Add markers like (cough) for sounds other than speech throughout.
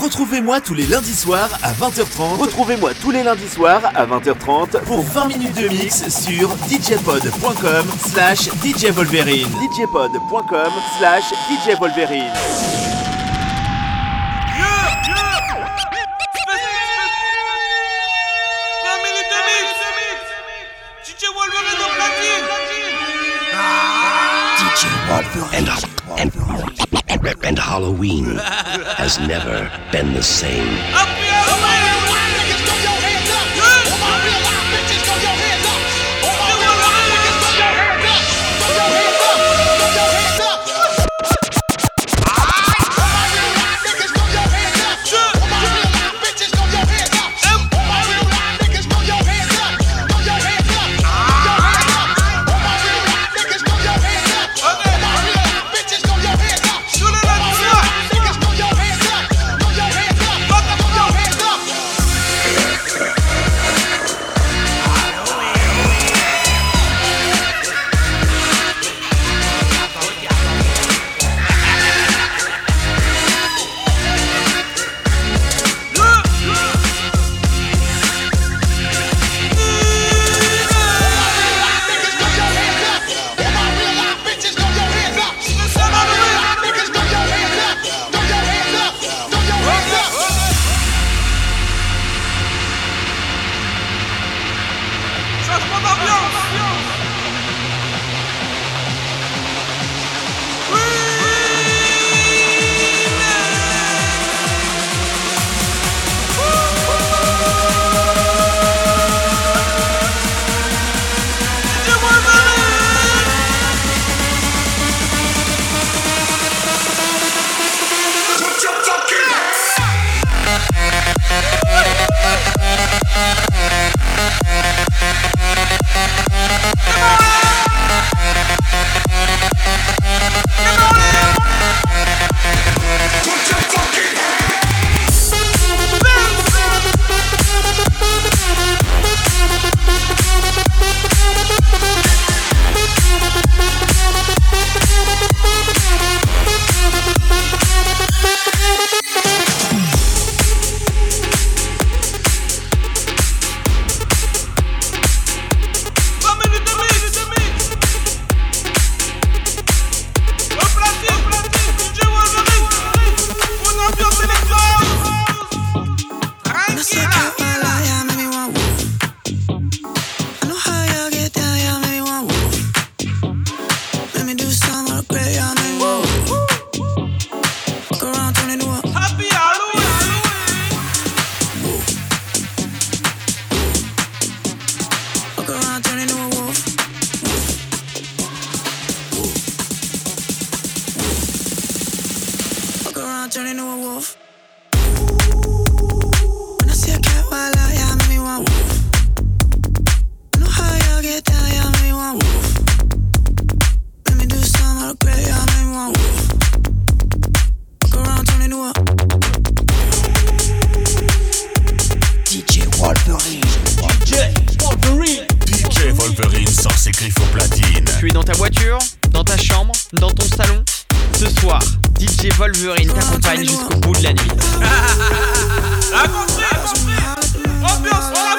Retrouvez-moi tous les lundis soirs à 20h30. Retrouvez-moi tous les lundis soirs à 20h30 pour 20 minutes de mix sur djpod.com slash djvolverine. djpod.com slash djvolverine. And Halloween has never been the same. can turning t'accompagne jusqu'au bout de la nuit. (laughs)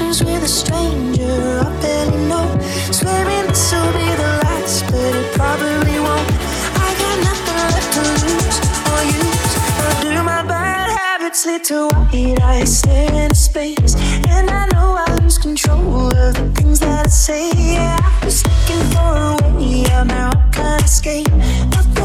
Conversations with a stranger I barely know. Swearing this will be the last, but it probably won't. I got nothing left to lose or use. Or do my bad habits lead to white eyes stare into space? And I know I lose control of the things that I say. Yeah, I was looking for a way out, now I can't escape. Nothing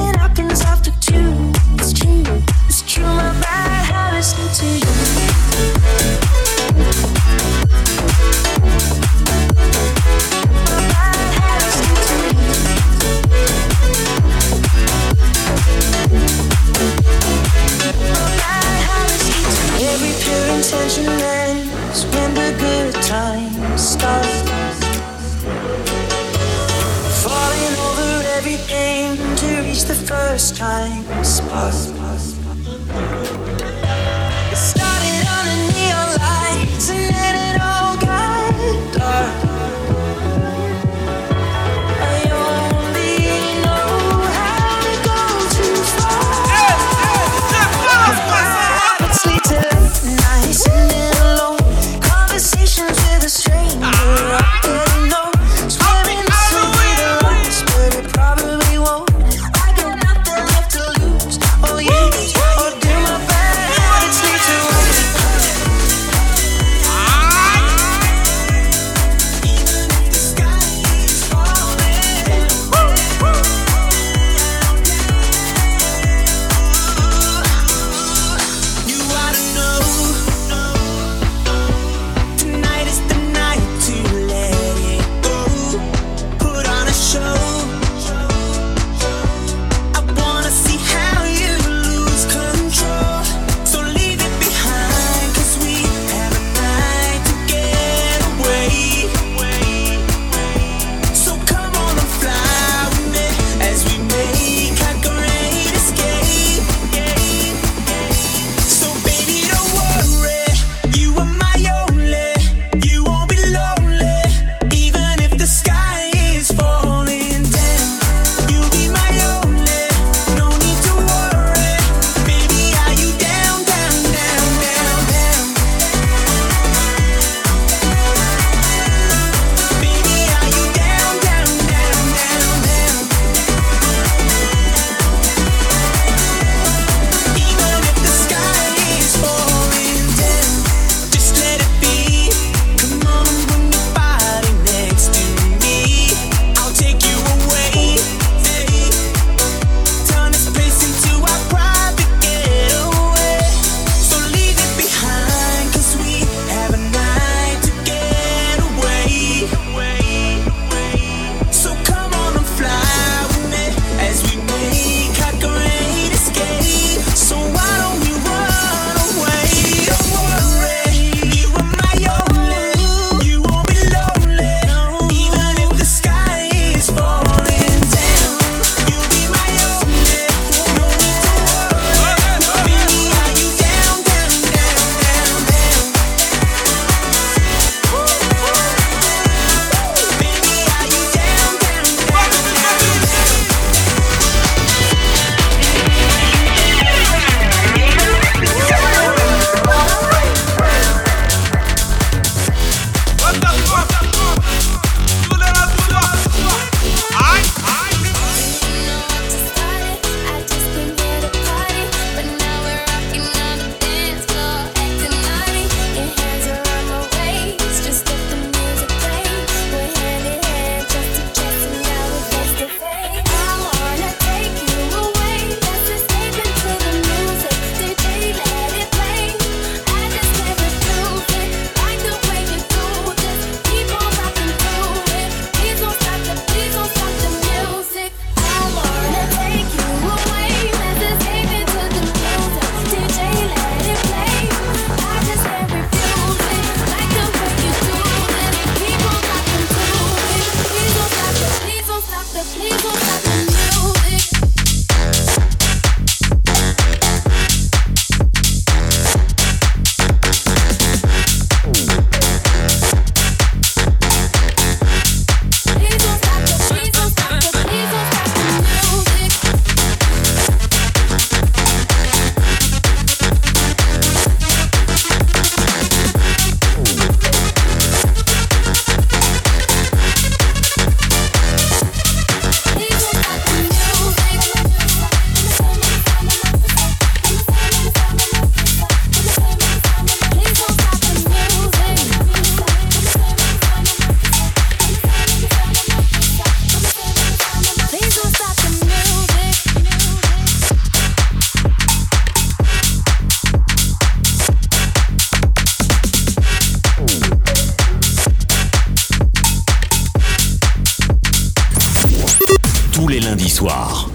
soir,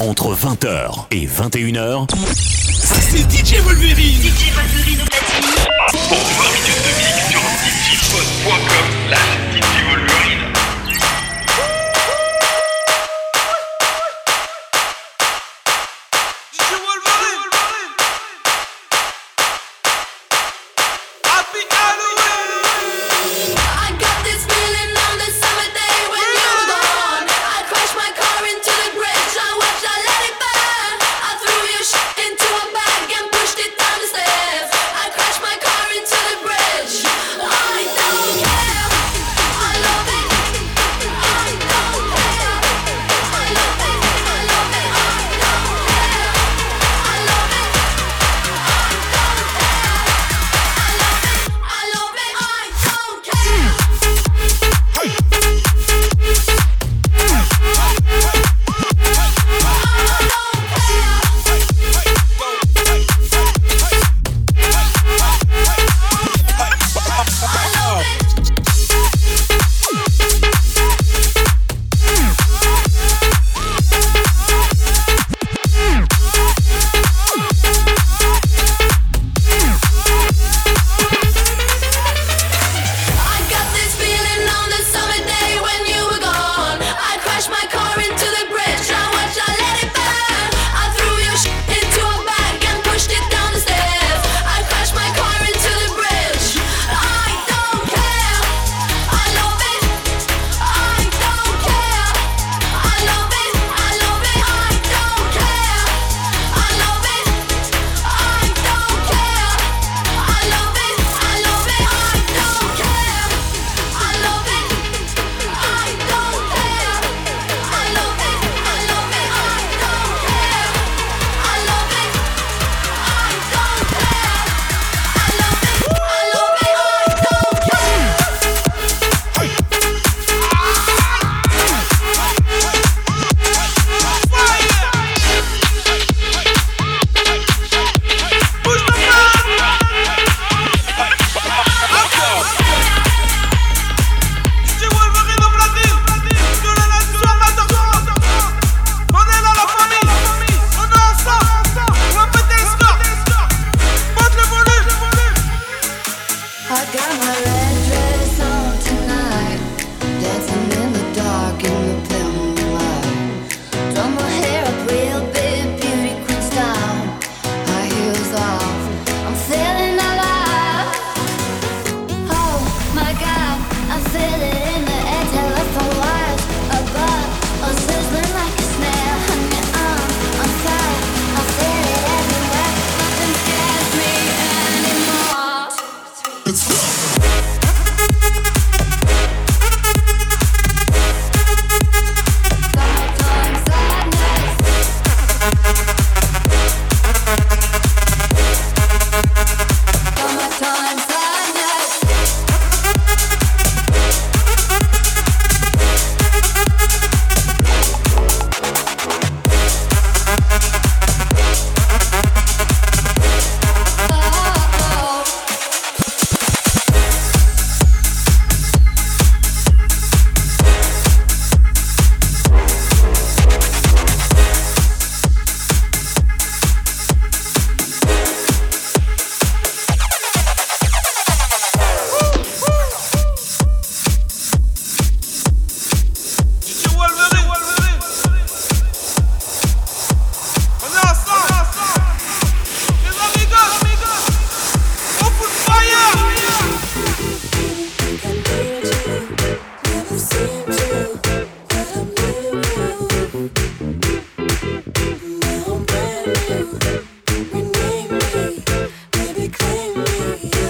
entre 20h et 21h, c'est DJ Wolverine. DJ Wolverine au platine. Pour 20 minutes de mix sur djpod.com,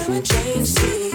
wearing change see